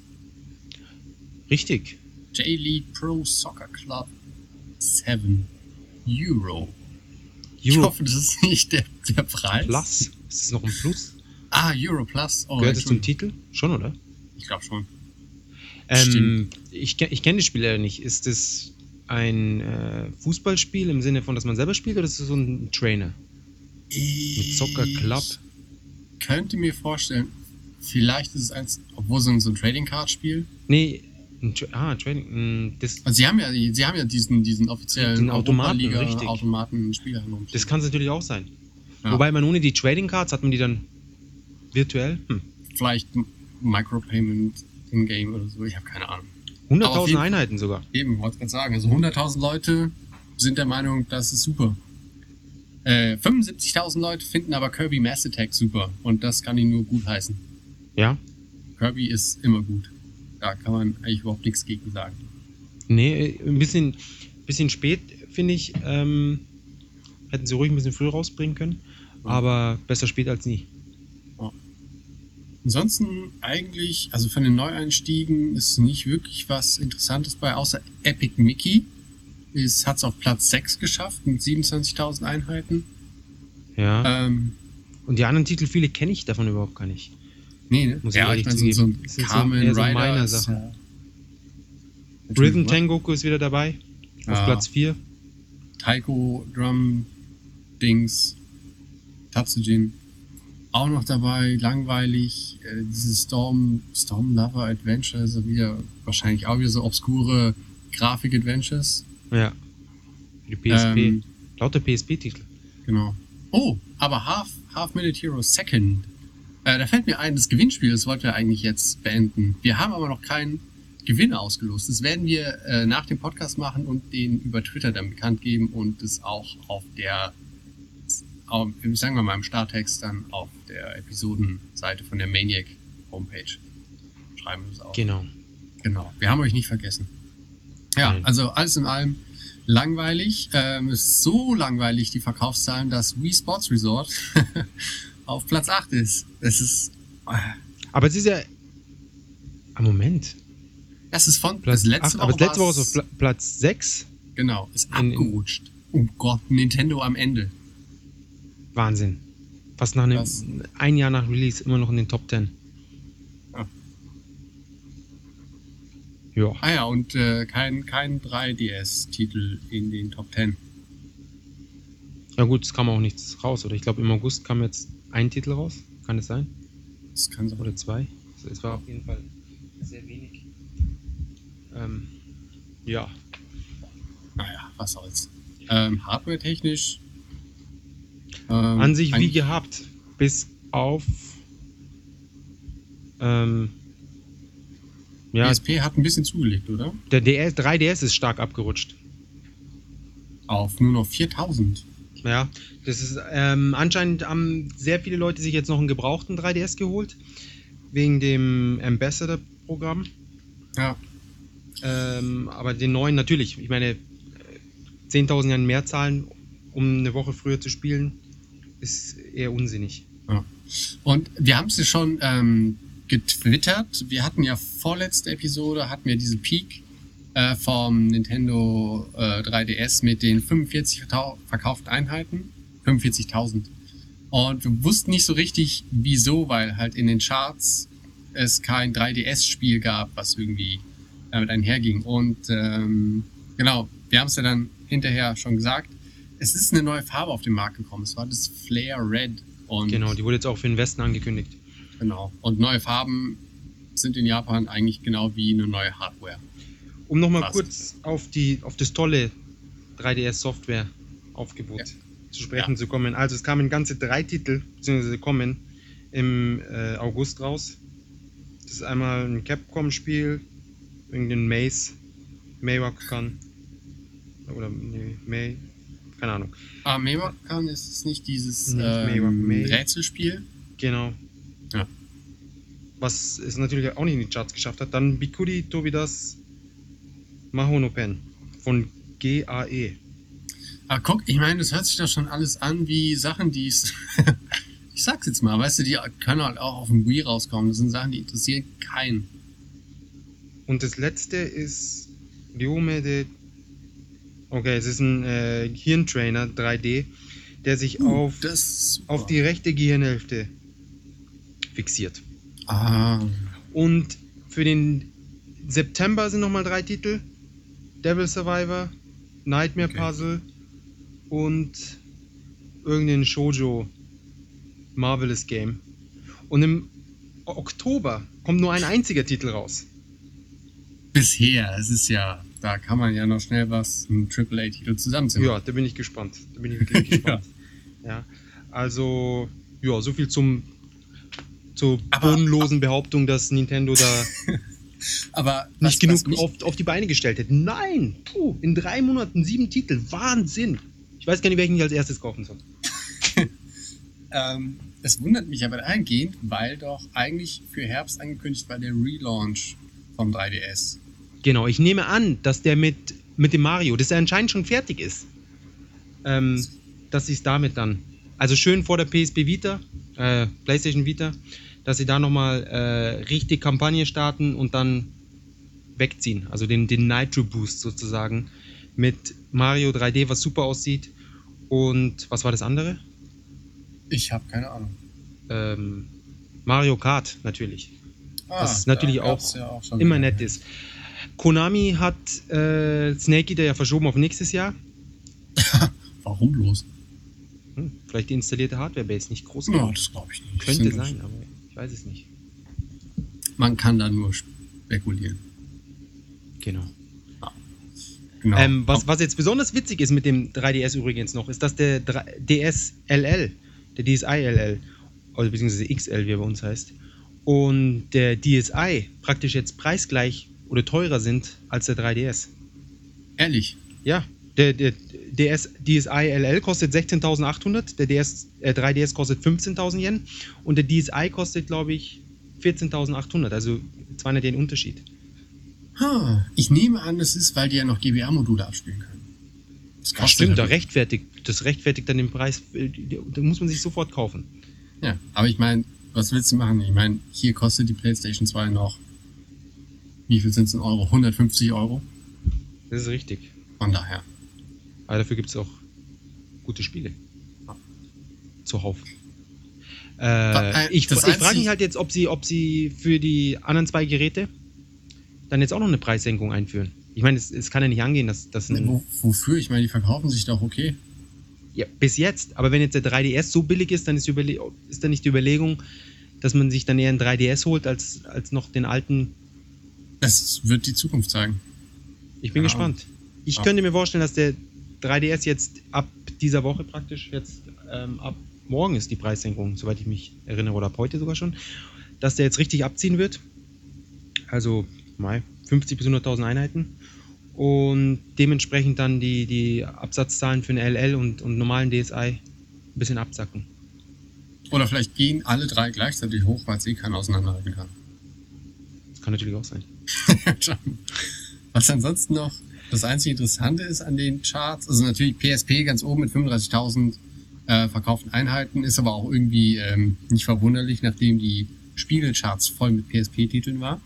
richtig. J-League Pro Soccer Club 7 Euro. Ich Euro hoffe, das ist nicht der, der Preis. Plus. Ist es noch ein Plus? Ah, Euro Plus. Oh, Gehört es zum. Titel? Schon, oder? Ich glaube schon. Ähm, ich ich kenne die Spieler nicht. Ist es ein äh, Fußballspiel im Sinne von, dass man selber spielt, oder ist es so ein Trainer? Mit Soccer Club? Ich könnte mir vorstellen, vielleicht ist es eins, obwohl so ein, so ein Trading Card Spiel. Nee, ein Tra ah, Training. mh, Das, Also sie haben ja, sie haben ja diesen, diesen offiziellen Automaten, richtig. Automaten Spieler. das kann es natürlich auch sein. Ja. Wobei man ohne die Trading Cards hat man die dann virtuell. Hm. Vielleicht Micropayment in Game oder so. Ich habe keine Ahnung. Aber auf 100.000 jeden- Einheiten sogar. Eben, wollte gerade sagen. Also 100.000 Leute sind der Meinung, das ist super. Äh, 75.000 Leute finden aber Kirby Mass Attack super. Und das kann ich nur gut heißen. Ja. Kirby ist immer gut. Da kann man eigentlich überhaupt nichts gegen sagen. Nee, ein bisschen, bisschen spät, finde ich. Ähm, hätten sie ruhig ein bisschen früher rausbringen können. Aber besser spät als nie. Ansonsten eigentlich, also von den Neueinstiegen ist nicht wirklich was Interessantes bei, außer Epic Mickey. Es hat es auf Platz 6 geschafft mit 27.000 Einheiten. Ja. Ähm, Und die anderen Titel, viele kenne ich davon überhaupt gar nicht. nee, ne? Muss ich ja, ich meine, so, so ein so Carmen so Rider Sachen. ja- Rhythm? Tengoku ist wieder dabei. Auf Ja. Platz 4. Taiko Drum Dings, Tatsujin auch noch dabei, langweilig. Äh, dieses Storm, Storm Lover Adventure, also wieder wahrscheinlich auch wieder so obskure Grafik-Adventures. Ja. Die PSP. Ähm, Lauter PSP-Titel. Genau. Oh, aber Half, Half Minute Hero Second. Äh, da fällt mir ein, das Gewinnspiel, das wollten wir eigentlich jetzt beenden. Wir haben aber noch keinen Gewinner ausgelost. Das werden wir äh, nach dem Podcast machen und den über Twitter dann bekannt geben und das auch auf der, sagen wir mal im Starttext dann auf der Episodenseite von der Maniac Homepage. Schreiben wir das auch. Genau. Genau, wir haben euch nicht vergessen. Ja, Nein. also alles in allem langweilig. Ähm, es ist so langweilig, die Verkaufszahlen, dass Wii Sports Resort auf Platz 8 ist. Es ist, äh, Aber es ist ja. Ah, Moment. das ist von Platz das letzte acht, aber das letzte Woche ist auf Pla Platz 6. Genau, ist in- abgerutscht. Oh Gott, Nintendo am Ende. Wahnsinn. Fast nach einem, Das- ein Jahr nach Release immer noch in den Top 10. Ja. Ja. Ah ja, und äh, kein, kein 3DS-Titel in den Top 10. Ja gut, es kam auch nichts raus, oder? Ich glaube, im August kam jetzt ein Titel raus. Kann es sein? Das kann sein. Oder zwei? Also es war auf jeden Fall sehr wenig. Ähm, ja. Naja, was soll's. Ähm, Hardware-technisch. Ähm, An sich wie gehabt. Bis auf. Ähm, ja, PSP hat ein bisschen zugelegt, oder? der DS, 3DS ist stark abgerutscht. Auf nur noch 4000. Ja, das ist ähm, anscheinend haben sehr viele Leute sich jetzt noch einen gebrauchten 3DS geholt. Wegen dem Ambassador-Programm. Ja. Ähm, aber den neuen natürlich. Ich meine, äh, 10.000 Jahren mehr zahlen, um eine Woche früher zu spielen, ist eher unsinnig. ja. Und wir haben es ja schon ähm, getwittert. Wir hatten ja vorletzte Episode, hatten wir diese Peak äh, vom Nintendo äh, 3DS mit den 45 verkau- verkauften Einheiten. 45.000. Und wir wussten nicht so richtig, wieso, weil halt in den Charts es kein 3DS-Spiel gab, was irgendwie damit einherging. Und ähm, genau, wir haben es ja dann hinterher schon gesagt. Es ist eine neue Farbe auf den Markt gekommen. Es war das Flare Red. Und Genau, die wurde jetzt auch für den Westen angekündigt. Genau. Und neue Farben sind in Japan eigentlich genau wie eine neue Hardware. Um nochmal kurz auf, die, auf das tolle 3DS-Software-Aufgebot Ja. zu sprechen Ja. zu kommen. Also es kamen ganze drei Titel, beziehungsweise kommen im äh, August raus. Das ist einmal ein Capcom-Spiel, irgendein Maze, Maywakan oder nee, May, keine Ahnung. Ah, Meiwakan ist es nicht dieses Nicht ähm, Rätselspiel. Genau. Ja. Was es natürlich auch nicht in die Charts geschafft hat. Dann Bikuri Tobidas Mahonopen von GAE. Ah, guck, ich meine, das hört sich doch schon alles an wie Sachen, die es. ich sag's jetzt mal, weißt du, die können halt auch auf dem Wii rauskommen. Das sind Sachen, die interessieren keinen. Und das letzte ist Ryome de. Okay, es ist ein äh, Hirntrainer 3D, der sich auf, ist super. auf die rechte Gehirnhälfte fixiert. Ah, Und für den September sind nochmal drei Titel: Devil Survivor, Nightmare Okay. Puzzle und irgendein Shoujo Marvelous Game. Und im Oktober kommt nur ein einziger Titel raus. bisher, es ist ja, da kann man ja noch schnell was, einen AAA-Titel zusammenziehen. Ja, da bin ich gespannt. Da bin ich wirklich gespannt. ja. Also, ja, so viel zum zur Aber- bodenlosen Behauptung, dass Nintendo da Aber was, nicht genug was mich, auf, auf die Beine gestellt hätte. Nein! Puh, in drei Monaten sieben Titel. Wahnsinn! Ich weiß gar nicht, welchen ich als erstes kaufen soll. ähm, es wundert mich aber dahingehend, weil doch eigentlich für Herbst angekündigt war der Relaunch vom 3DS. Genau, ich nehme an, dass der mit, mit dem Mario, dass er anscheinend schon fertig ist. Ähm, dass sie es damit dann. Also schön vor der PSP Vita, äh, PlayStation Vita, dass sie da nochmal äh, richtig Kampagne starten und dann wegziehen. Also den, den Nitro Boost sozusagen. Mit Mario 3D, was super aussieht. Und was war das andere? Ich habe keine Ahnung. Ähm, Mario Kart natürlich. Ah, Was natürlich auch ja auch immer nett ist. Konami hat äh, Snake Eater ja verschoben auf nächstes Jahr. Warum bloß? Hm, vielleicht die installierte Hardware-Base nicht groß Ja, genug. das glaube ich nicht. Könnte Sind- sein, aber ich weiß es nicht. Man kann da nur spekulieren. Genau. Genau. Ähm, was, was jetzt besonders witzig ist mit dem 3DS übrigens noch, ist, dass der 3 DS LL, der DSi LL, oder beziehungsweise XL, wie er bei uns heißt, und der DSi praktisch jetzt preisgleich oder teurer sind als der 3DS. Ehrlich. Ja, der, der DS, DSi LL kostet 16.800, der DS, äh, 3DS kostet 15.000 Yen und der DSi kostet, glaube ich, 14.800, also 200 Yen Unterschied. Ha, ich nehme an, das ist, weil die ja noch GBA-Module abspielen können. Das Das stimmt, da rechtfertigt, das rechtfertigt dann den Preis, äh, da muss man sich sofort kaufen. Ja, aber ich meine, was willst du machen? Ich meine, hier kostet die PlayStation 2 noch, wie viel sind es in Euro? 150 Euro? Das ist richtig. Von daher. Aber dafür gibt es auch gute Spiele. Zuhauf. Äh, äh, ich ich frage mich halt jetzt, ob sie, ob sie für die anderen zwei Geräte dann jetzt auch noch eine Preissenkung einführen. Ich meine, es, es kann ja nicht angehen, dass das ein, Wo, wofür? Ich meine, die verkaufen sich doch okay. ja, bis jetzt. Aber wenn jetzt der 3DS so billig ist, dann ist, ist dann nicht die Überlegung, dass man sich dann eher einen 3DS holt als, als noch den alten. Das wird die Zukunft zeigen. Ich bin Ja. gespannt. Ich Ja. könnte mir vorstellen, dass der 3DS jetzt ab dieser Woche praktisch jetzt ähm, ab morgen ist die Preissenkung, soweit ich mich erinnere, oder ab heute sogar schon, dass der jetzt richtig abziehen wird. Also mal 50 bis 100.000 Einheiten und dementsprechend dann die, die Absatzzahlen für den LL und, und normalen DSi ein bisschen absacken. Oder vielleicht gehen alle drei gleichzeitig hoch, weil es eh keiner auseinanderhalten kann. Kann natürlich auch sein. Was ansonsten noch das einzige Interessante ist an den Charts, also natürlich PSP ganz oben mit 35.000 äh, verkauften Einheiten, ist aber auch irgendwie ähm, nicht verwunderlich, nachdem die Spielecharts voll mit PSP-Titeln war.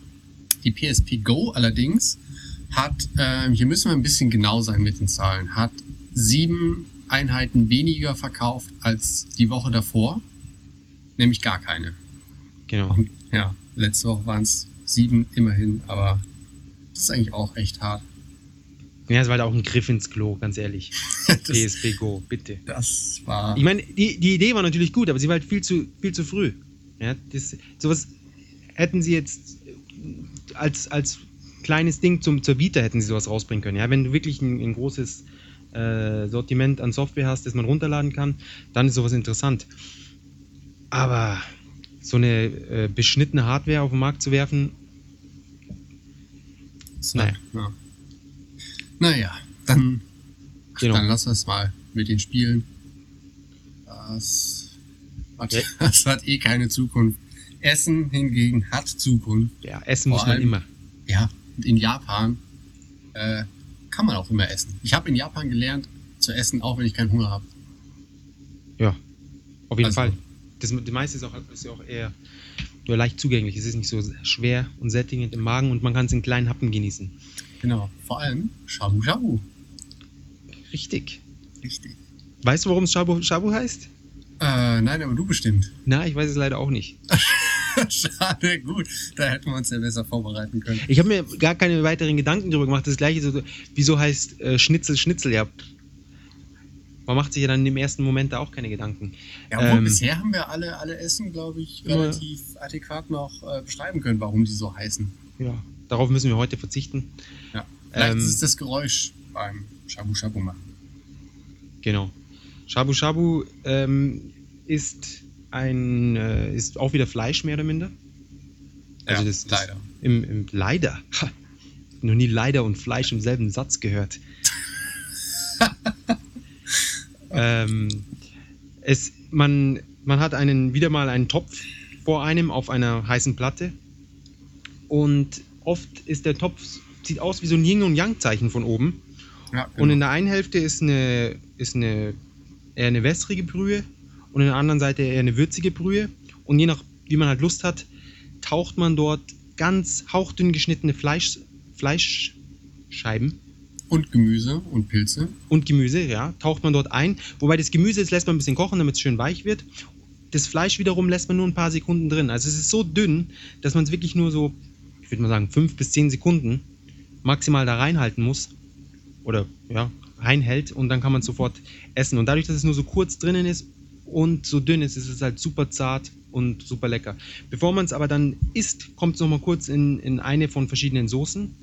Die PSP Go allerdings hat, ähm, hier müssen wir ein bisschen genau sein mit den Zahlen, hat sieben Einheiten weniger verkauft als die Woche davor, nämlich gar keine. Genau. Und, ja, letzte Woche waren es sieben immerhin, aber das ist eigentlich auch echt hart. Ja, es war halt auch ein Griff ins Klo, ganz ehrlich. Das, PSP Go, bitte. das war. Ich meine, die, die Idee war natürlich gut, aber sie war halt viel zu, viel zu früh. Ja, das, sowas hätten sie jetzt als, als kleines Ding zum, zur Vita hätten sie sowas rausbringen können. Ja, wenn du wirklich ein, ein großes äh, Sortiment an Software hast, das man runterladen kann, dann ist sowas interessant. Aber so eine äh, beschnittene Hardware auf den Markt zu werfen, Naja. Ja. Naja, dann, Genau. dann lass das mal mit den Spielen. Das hat, Ja. das hat eh keine Zukunft. Essen hingegen hat Zukunft. ja, essen Vor muss man allem- immer. Ja, und in Japan äh, kann man auch immer essen. Ich habe in Japan gelernt zu essen, auch wenn ich keinen Hunger habe. Ja, auf jeden Also- Fall. Das, das meiste ist, auch, ist ja auch eher nur leicht zugänglich. Es ist nicht so schwer und sättigend im Magen und man kann es in kleinen Happen genießen. Genau. Vor allem Shabu Shabu. Richtig. Richtig. Weißt du, warum es Shabu Shabu heißt? Äh, nein, aber du bestimmt. Na, ich weiß es leider auch nicht. Schade, gut. Da hätten wir uns ja besser vorbereiten können. Ich habe mir gar keine weiteren Gedanken darüber gemacht. Das gleiche, so, wieso heißt äh, Schnitzel Schnitzel? Ja, man macht sich ja dann im ersten Moment da auch keine Gedanken. Ja, obwohl Ähm, bisher haben wir alle, alle Essen, glaube ich, relativ adäquat noch äh, beschreiben können, warum die so heißen. Ja, darauf müssen wir heute verzichten. Ja. Vielleicht Ähm, ist das Geräusch beim Shabu Shabu machen. Genau. Shabu Shabu ähm, ist ein äh, ist auch wieder Fleisch mehr oder minder. Also Ja, das, das leider. Im, im leider. Noch nie leider und Fleisch im selben Satz gehört. ähm, es, man, man hat einen wieder mal einen Topf vor einem auf einer heißen Platte und oft ist der Topf sieht aus wie so ein Yin und Yang Zeichen von oben. Ja, Und in genau. der einen Hälfte ist eine, ist eine eher eine wässrige Brühe und in der anderen Seite eher eine würzige Brühe. Und je nach, wie man halt Lust hat, taucht man dort ganz hauchdünn geschnittene Fleisch, Fleischscheiben und Gemüse und Pilze. und Gemüse, ja, taucht man dort ein. Wobei das Gemüse, das lässt man ein bisschen kochen, damit es schön weich wird. Das Fleisch wiederum lässt man nur ein paar Sekunden drin. Also es ist so dünn, dass man es wirklich nur so, ich würde mal sagen, fünf bis zehn Sekunden maximal da reinhalten muss. Oder ja, reinhält und dann kann man es sofort essen. Und dadurch, dass es nur so kurz drinnen ist und so dünn ist, ist es halt super zart und super lecker. Bevor man es aber dann isst, kommt es nochmal kurz in, in eine von verschiedenen Soßen.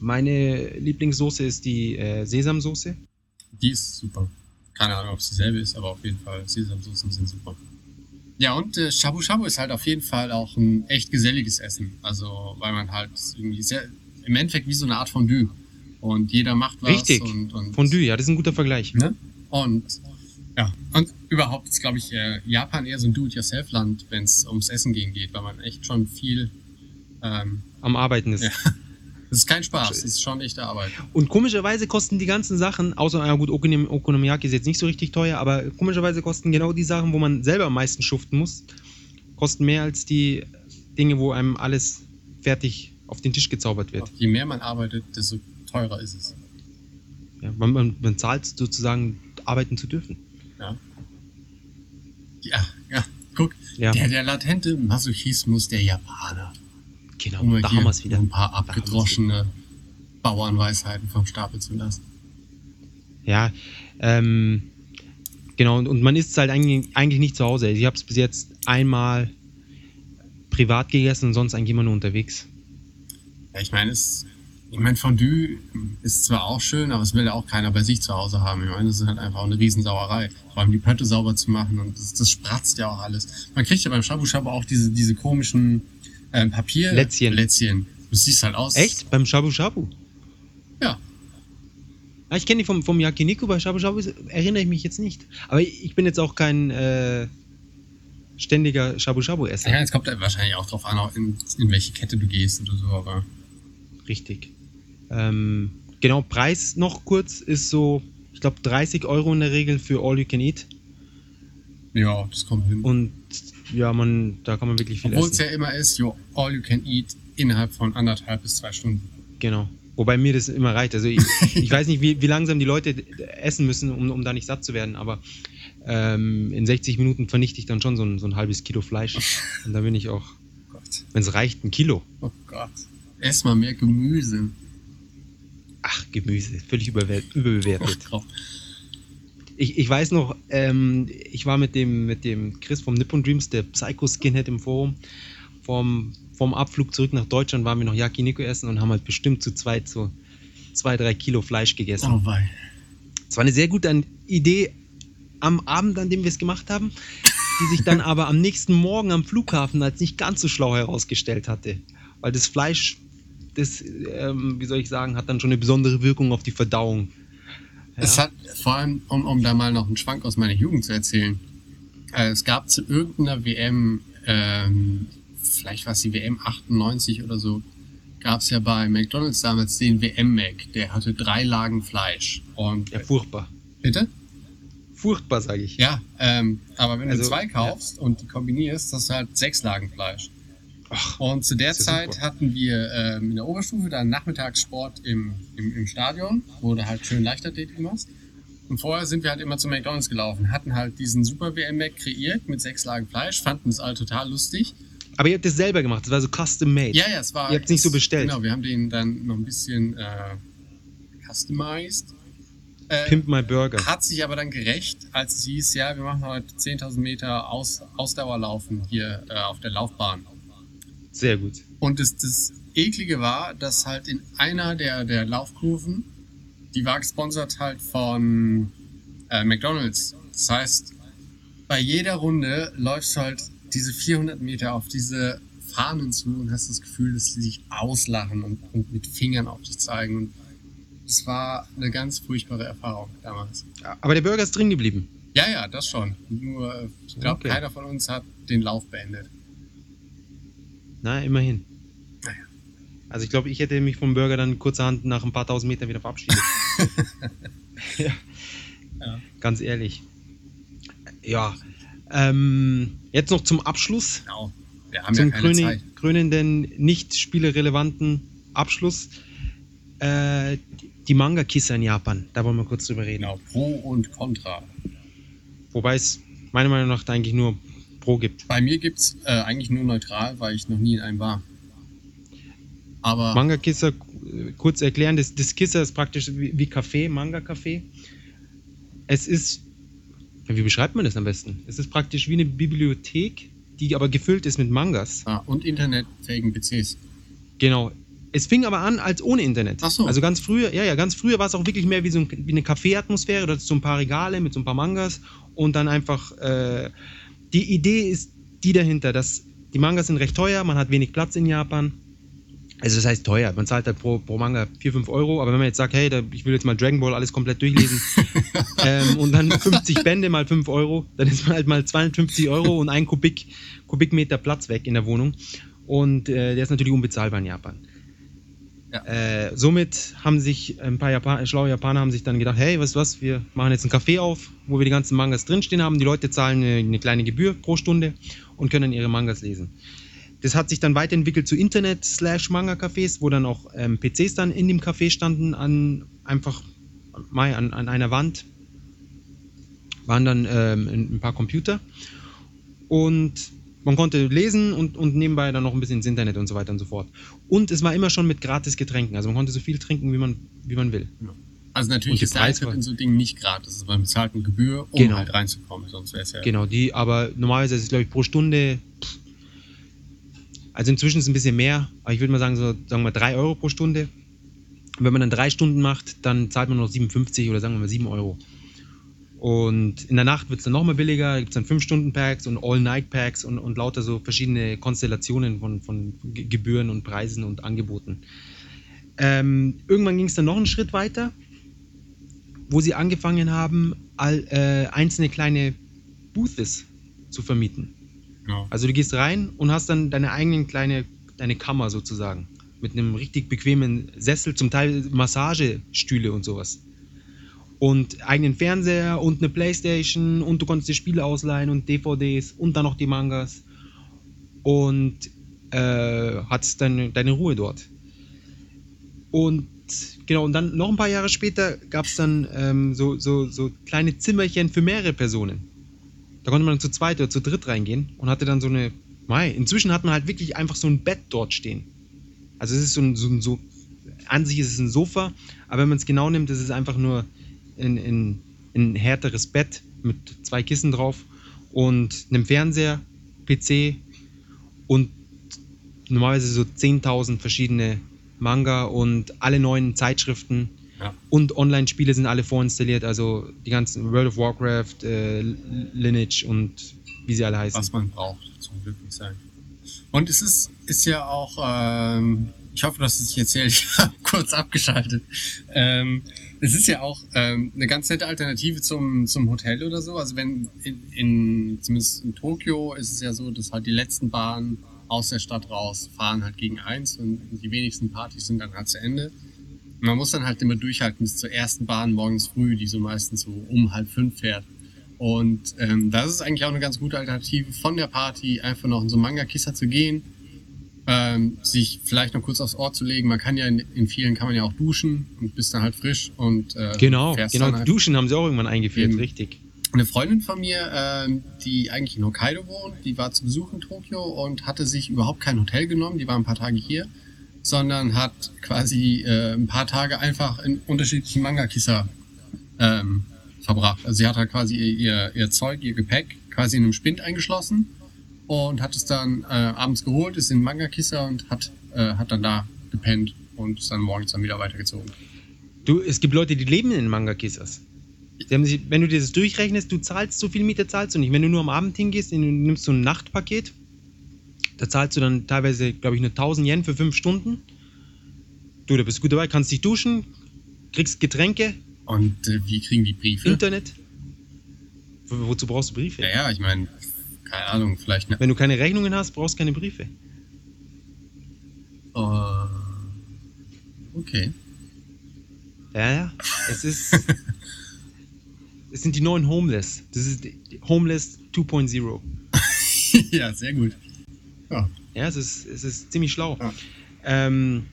Meine Lieblingssoße ist die äh, Sesamsoße. Die ist super. Keine Ahnung, ob es dieselbe ist, aber auf jeden Fall Sesamsoßen sind super. Ja, und äh, Shabu Shabu ist halt auf jeden Fall auch ein echt geselliges Essen. Also, weil man halt irgendwie sehr, im Endeffekt wie so eine Art Fondue. Und jeder macht was. Richtig. Und, und, Fondue, ja, das ist ein guter Vergleich. Ne? Und ja, und überhaupt ist, glaube ich, äh, Japan eher so ein Do-it-yourself-Land, wenn es ums Essen gehen geht, weil man echt schon viel. Ähm, Am Arbeiten ist. Ja. Es ist kein Spaß, es ist schon echte Arbeit. Und komischerweise kosten die ganzen Sachen, außer, ja gut, Okonom Okonomiyaki ist jetzt nicht so richtig teuer, aber komischerweise kosten genau die Sachen, wo man selber am meisten schuften muss, kosten mehr als die Dinge, wo einem alles fertig auf den Tisch gezaubert wird. Je mehr man arbeitet, desto teurer ist es. Ja, man, man, man zahlt sozusagen, arbeiten zu dürfen. Ja. Ja, ja, guck, Ja. der, der latente Masochismus der Japaner. Genau, Um da haben wir es wieder. ein paar abgedroschene Bauernweisheiten vom Stapel zu lassen. Ja, ähm, genau, und, und man isst es halt eigentlich, eigentlich nicht zu Hause. Ich habe es bis jetzt einmal privat gegessen und sonst eigentlich immer nur unterwegs. Ja, ich meine, es, ich meine, Fondue ist zwar auch schön, aber es will ja auch keiner bei sich zu Hause haben. Ich meine, das ist halt einfach eine Riesensauerei. Vor allem die Pötte sauber zu machen und das, das spratzt ja auch alles. Man kriegt ja beim Shabu Shabu auch diese, diese komischen ähm, Papier... Lätzchen. Lätzchen. Du siehst halt aus... Echt? Beim Shabu Shabu? Ja. Ah, ich kenne die vom, vom Yakiniku, bei Shabu Shabu erinnere ich mich jetzt nicht. Aber ich, ich bin jetzt auch kein äh, ständiger Shabu Shabu-Esser. Ja, jetzt kommt halt wahrscheinlich auch drauf an, auch in, in welche Kette du gehst oder so, aber... Richtig. Ähm, genau, Preis noch kurz ist so, ich glaube 30 Euro in der Regel für All You Can Eat. Ja, das kommt hin. Und ja, man, da kann man wirklich viel Obwohl es essen. ja immer ist, you all you can eat innerhalb von anderthalb bis zwei Stunden. Genau. Wobei mir das immer reicht. Also ich, ich weiß nicht, wie, wie langsam die Leute essen müssen, um, um da nicht satt zu werden, aber ähm, in 60 Minuten vernichte ich dann schon so ein, so ein halbes Kilo Fleisch. Und da bin ich auch, Gott. wenn es reicht, ein Kilo. Oh Gott. Ess mal mehr Gemüse. Ach, Gemüse, völlig überbewertet. Oh, Ich, ich weiß noch, ähm, ich war mit dem, mit dem Chris vom Nippon Dreams, der Psycho Skinhead im Forum. Vom, vom Abflug zurück nach Deutschland waren wir noch Yakiniku essen und haben halt bestimmt zu zweit so zwei, drei Kilo Fleisch gegessen. oh wei. Es war eine sehr gute Idee am Abend, an dem wir es gemacht haben, die sich dann aber am nächsten Morgen am Flughafen als nicht ganz so schlau herausgestellt hatte. Weil das Fleisch, das, ähm, wie soll ich sagen, hat dann schon eine besondere Wirkung auf die Verdauung. Es hat vor allem, um, um da mal noch einen Schwank aus meiner Jugend zu erzählen. Äh, es gab zu irgendeiner WM, ähm, vielleicht war es die WM 98 oder so, gab es ja bei McDonalds damals den WM-Mac. Der hatte drei Lagen Fleisch. Und Ja, furchtbar. bitte? Furchtbar, sage ich. Ja, ähm, aber wenn Also, du zwei kaufst und die kombinierst, hast du halt sechs Lagen Fleisch. Ach, Und zu der ja Zeit super. hatten wir ähm, in der Oberstufe dann Nachmittagssport im, im, im Stadion, wo du halt schön Leichtathletik machst. Und vorher sind wir halt immer zu McDonalds gelaufen, hatten halt diesen Super WM-Mac kreiert mit sechs Lagen Fleisch, fanden es alle total lustig. Aber ihr habt das selber gemacht, das war so custom made. Ja, ja, es war. Ihr habt's nicht so es- bestellt. Genau, wir haben den dann noch ein bisschen äh, customized. Äh, Pimp My Burger. Hat sich aber dann gerecht, als es hieß, ja, wir machen heute 10.000 Meter Aus, Ausdauerlaufen hier äh, auf der Laufbahn. Sehr gut. Und das, das Eklige war, dass halt in einer der, der Laufkurven, die war gesponsert halt von äh, McDonalds. Das heißt, bei jeder Runde läufst du halt diese 400 Meter auf diese Fahnen zu und hast das Gefühl, dass sie dich auslachen und, und mit Fingern auf dich zeigen. Und es war eine ganz furchtbare Erfahrung damals. Aber der Burger ist drin geblieben. Ja, ja, das schon. Nur, äh, ich glaube, Okay. keiner von uns hat den Lauf beendet. Na, immerhin. Naja. Also ich glaube, ich hätte mich vom Burger dann kurzerhand nach ein paar tausend Metern wieder verabschiedet. ja. Ja. Ganz ehrlich. Ja. Ähm, jetzt noch zum Abschluss. Genau. Wir haben zum ja keine kröni- Zeit. krönenden, nicht spielerelevanten Abschluss. Äh, die Manga-Kisse in Japan. Da wollen wir kurz drüber reden. Genau, Pro und Contra. Wobei es meiner Meinung nach eigentlich nur Pro gibt. Bei mir gibt's äh, eigentlich nur neutral, weil ich noch nie in einem war. Aber Manga-Kisser, äh, kurz erklären, das, das Kisser ist praktisch wie, wie Kaffee, Manga-Kaffee. Es ist, wie beschreibt man das am besten? Es ist praktisch wie eine Bibliothek, die aber gefüllt ist mit Mangas. ah, und internetfähigen PCs. Genau. Es fing aber an als ohne Internet. Ach so. Also ganz früher, ja, ja, ganz früher war es auch wirklich mehr wie so ein, wie eine Kaffeeatmosphäre. Da hattest so ein paar Regale mit so ein paar Mangas und dann einfach, äh, die Idee ist die dahinter, dass die Mangas sind recht teuer, man hat wenig Platz in Japan. Also das heißt teuer, man zahlt halt pro, pro Manga 4, 5 Euro, aber wenn man jetzt sagt, hey, da, ich will jetzt mal Dragon Ball alles komplett durchlesen ähm, und dann 50 Bände mal 5 Euro, dann ist man halt mal 250 Euro und ein Kubik, Kubikmeter Platz weg in der Wohnung. Und äh, der ist natürlich unbezahlbar in Japan. Äh, somit haben sich ein paar Japan schlaue Japaner haben sich dann gedacht, hey, weißt du was, wir machen jetzt ein Café auf, wo wir die ganzen Mangas drinstehen haben. Die Leute zahlen eine, eine kleine Gebühr pro Stunde und können ihre Mangas lesen. Das hat sich dann weiterentwickelt zu Internet-Manga-Cafés, wo dann auch ähm, PCs dann in dem Café standen, an einfach an, an einer Wand waren dann ähm, ein paar Computer und man konnte lesen und, und nebenbei dann noch ein bisschen ins Internet und so weiter und so fort. Und es war immer schon mit gratis Getränken, also man konnte so viel trinken, wie man, wie man will. Also Und natürlich ist der Eintritt in so Dingen nicht gratis. Also man bezahlt eine Gebühr, um Genau. halt reinzukommen. Sonst wäre es ja. Genau, die, aber normalerweise ist es, glaube ich, pro Stunde. pff, Also inzwischen ist es ein bisschen mehr, aber ich würde mal sagen, so, sagen wir mal 3 Euro pro Stunde. Und wenn man dann drei Stunden macht, dann zahlt man noch 57 oder sagen wir mal 7 Euro. Und in der Nacht wird es dann nochmal billiger, da gibt es dann 5-Stunden-Packs und All-Night-Packs und, und lauter so verschiedene Konstellationen von, von Ge- Gebühren und Preisen und Angeboten. Ähm, irgendwann ging es dann noch einen Schritt weiter, wo sie angefangen haben, all, äh, einzelne kleine Booths zu vermieten. Genau. Also du gehst rein und hast dann deine eigenen kleine, deine Kammer sozusagen. Mit einem richtig bequemen Sessel, zum Teil Massagestühle und sowas. Und eigenen Fernseher und eine Playstation und du konntest dir Spiele ausleihen und DVDs und dann noch die Mangas. Und äh, hattest deine, deine Ruhe dort. Und genau, und dann noch ein paar Jahre später gab es dann ähm, so, so, so kleine Zimmerchen für mehrere Personen. Da konnte man dann zu zweit oder zu dritt reingehen und hatte dann so eine. Mei, inzwischen hat man halt wirklich einfach so ein Bett dort stehen. Also es ist so ein, so ein so, an sich ist es ein Sofa, aber wenn man es genau nimmt, ist es einfach nur ein, ein, ein härteres Bett mit zwei Kissen drauf und einem Fernseher, PC und normalerweise so 10.000 verschiedene Manga und alle neuen Zeitschriften Ja. und Online-Spiele sind alle vorinstalliert, also die ganzen World of Warcraft, äh, Lineage und wie sie alle heißen. was man braucht zum glücklich sein. Und es ist, ist ja auch, ähm, ich hoffe, dass es sich erzählt, ich habe kurz abgeschaltet. Ähm, es ist ja auch ähm, eine ganz nette Alternative zum, zum Hotel oder so. Also wenn in, in zumindest in Tokio ist es ja so, dass halt die letzten Bahnen aus der Stadt raus fahren halt gegen eins und die wenigsten Partys sind dann halt zu Ende. Und man muss dann halt immer durchhalten bis zur ersten Bahn morgens früh, die so meistens so um halb fünf fährt. Und ähm, das ist eigentlich auch eine ganz gute Alternative von der Party, einfach noch in so einen Manga-Kisser zu gehen, ähm, sich vielleicht noch kurz aufs Ohr zu legen. Man kann ja in, in vielen kann man ja auch duschen und bist dann halt frisch und äh, Genau, genau. halt. Duschen haben sie auch irgendwann eingeführt, Eben. richtig. Eine Freundin von mir, ähm, die eigentlich in Hokkaido wohnt, die war zu Besuch in Tokio und hatte sich überhaupt kein Hotel genommen, die war ein paar Tage hier, sondern hat quasi äh, ein paar Tage einfach in unterschiedlichen Manga-Kisser ähm, verbracht. Also sie hat halt quasi ihr, ihr, ihr Zeug, ihr Gepäck quasi in einem Spind eingeschlossen und hat es dann äh, abends geholt, ist in den Manga-Kisser und hat, äh, hat dann da gepennt und ist dann morgens dann wieder weitergezogen. Du, es gibt Leute, die leben in sich, wenn du dir das durchrechnest, du zahlst so viel Miete, zahlst du nicht. Wenn du nur am Abend hingehst, und du nimmst so ein Nachtpaket, da zahlst du dann teilweise, glaube ich, nur 1000 Yen für fünf Stunden. Du, da bist du gut dabei, kannst dich duschen, kriegst Getränke, Und äh, wie kriegen die Briefe? Internet. Wo, wozu brauchst du Briefe? Ja, ja, ich meine, keine Ahnung, vielleicht eine Wenn du keine Rechnungen hast, brauchst du keine Briefe. Äh, okay. Ja, ja. Es ist. es sind die neuen Homeless. Das ist Homeless 2.0. ja, sehr gut. Ja. Ja, es ist, es ist ziemlich schlau. Ja. Ähm,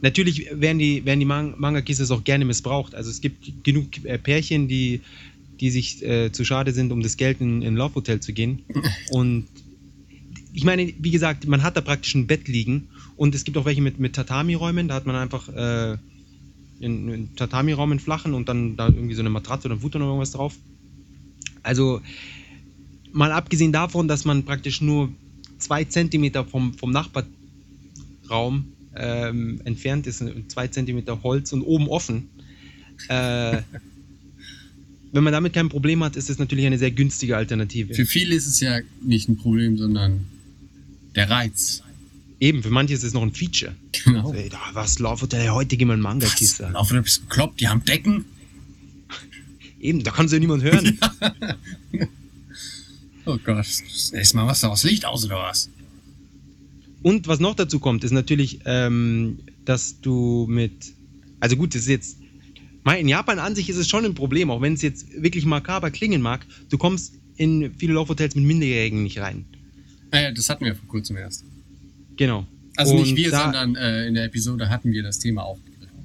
natürlich werden die, werden die Man Manga-Kisses auch gerne missbraucht. Also es gibt genug äh, Pärchen, die, die sich äh, zu schade sind, um das Geld in in ein Love-Hotel zu gehen. Und ich meine, wie gesagt, man hat da praktisch ein Bett liegen und es gibt auch welche mit, mit Tatami-Räumen, da hat man einfach äh, einen, einen Tatami-Raum in flachen und dann da irgendwie so eine Matratze oder ein Futter oder irgendwas drauf. Also mal abgesehen davon, dass man praktisch nur zwei Zentimeter vom, vom Nachbarraum ähm, entfernt ist, zwei Zentimeter Holz und oben offen. Äh, wenn man damit kein Problem hat, ist es natürlich eine sehr günstige Alternative. Für viele ist es ja nicht ein Problem, sondern der Reiz. Eben, für manche ist es noch ein Feature. Genau. Ey, da, was, Love Hotel, heute gehen wir in Manga-Kiste. Laufen du bist bekloppt, die haben Decken. Eben, da kann so niemand hören. Oh Gott, ist mal was da aus Licht aus oder was? Und was noch dazu kommt, ist natürlich, ähm, dass du mit, also gut, das ist jetzt, in Japan an sich ist es schon ein Problem, auch wenn es jetzt wirklich makaber klingen mag, du kommst in viele Laufhotels mit Minderjährigen nicht rein. Äh, das hatten wir vor kurzem erst. Genau. Also nicht Und wir, da- sondern äh, in der Episode hatten wir das Thema aufgegriffen.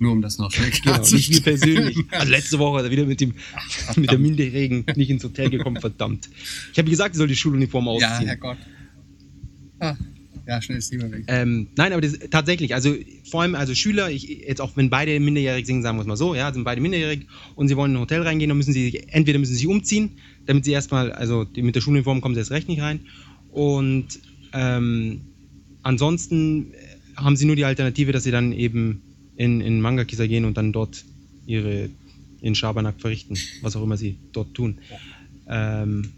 Nur um das noch schnell Genau, nicht wir persönlich. Also letzte Woche ist er wieder mit, dem, mit der Minderjährigen nicht ins Hotel gekommen, verdammt. Ich habe gesagt, sie soll die Schuluniform Ja, ausziehen. Herrgott. Ah, ja, schnell das Thema weg. Ähm, nein, aber das, tatsächlich, also vor allem also Schüler, ich, jetzt auch wenn beide minderjährig sind, sagen wir es mal so, ja, sind beide minderjährig und sie wollen in ein Hotel reingehen, dann müssen sie, entweder müssen sie umziehen, damit sie erstmal, also mit der Schuluniform kommen sie erst recht nicht rein und ähm, ansonsten haben sie nur die Alternative, dass sie dann eben in, in Manga-Kisa gehen und dann dort ihre, ihren Schabernack verrichten, was auch immer sie dort tun. Ähm,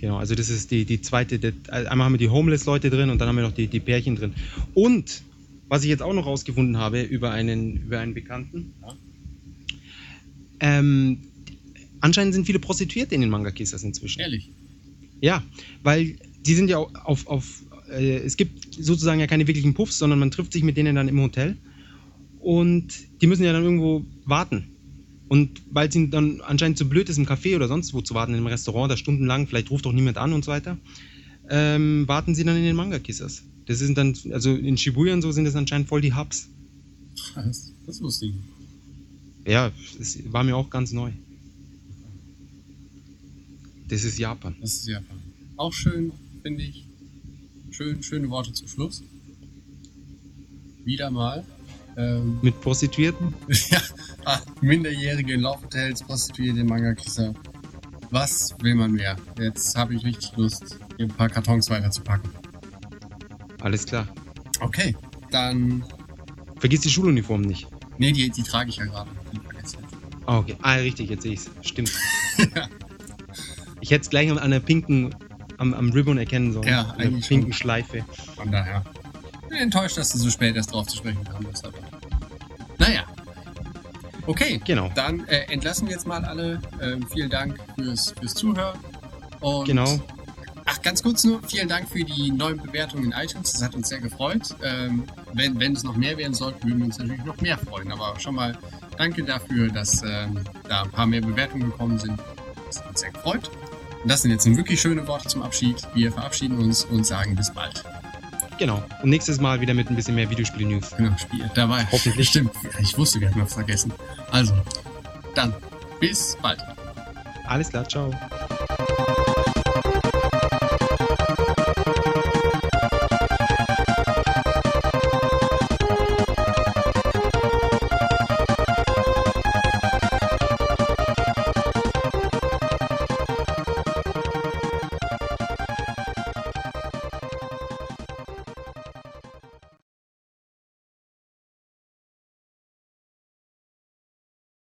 Genau, also das ist die, die zweite. Die, einmal haben wir die Homeless-Leute drin und dann haben wir noch die, die Pärchen drin. Und was ich jetzt auch noch rausgefunden habe über einen, über einen Bekannten, Ja. ähm, anscheinend sind viele Prostituierte in den Manga-Kissers inzwischen. Ehrlich. Ja, weil die sind ja au- auf, auf äh, es gibt sozusagen ja keine wirklichen Puffs, sondern man trifft sich mit denen dann im Hotel und die müssen ja dann irgendwo warten. Und weil es ihnen dann anscheinend zu blöd ist, im Café oder sonst wo zu warten, im Restaurant, da stundenlang, vielleicht ruft auch niemand an und so weiter, ähm, warten sie dann in den Manga-Kissers. Das sind dann, also in Shibuya und so sind das anscheinend voll die Hubs. Das, das wusste ich. Ja, das war mir auch ganz neu. Das ist Japan. Das ist Japan. Auch schön, finde ich. Schön, schöne Worte zum Schluss. Wieder mal. Ähm, Mit Prostituierten? ja, ah, minderjährige in Laufhotels, Prostituierte, Manga-Kisser. Was will man mehr? Jetzt habe ich richtig Lust, hier ein paar Kartons weiterzupacken. Alles klar. Okay, dann. Vergiss die Schuluniform nicht. Nee, die, die trage ich ja gerade. Ich. Ah, okay. Ah, richtig, jetzt sehe ich's. Stimmt. Ja. Ich hätte es gleich an der pinken, am, am Ribbon erkennen sollen. Ja, An der pinken schon. Schleife. Von daher. Bin enttäuscht, dass du so spät erst drauf zu sprechen kamst. Aber. Okay, Genau. dann äh, entlassen wir jetzt mal alle. Ähm, vielen Dank fürs, fürs Zuhören. Und Genau. Ach, ganz kurz nur, vielen Dank für die neuen Bewertungen in iTunes. Das hat uns sehr gefreut. Ähm, wenn, wenn es noch mehr werden sollten, würden wir uns natürlich noch mehr freuen. Aber schon mal danke dafür, dass ähm, da ein paar mehr Bewertungen gekommen sind. Das hat uns sehr gefreut. Und das sind jetzt wirklich schöne Worte zum Abschied. Wir verabschieden uns und sagen bis bald. Genau. Und nächstes Mal wieder mit ein bisschen mehr Videospiel-News. Genau, Spiel. Dabei. Hoffentlich. Stimmt. Ich wusste, wir hatten was vergessen. Also, dann, bis bald. Alles klar, ciao.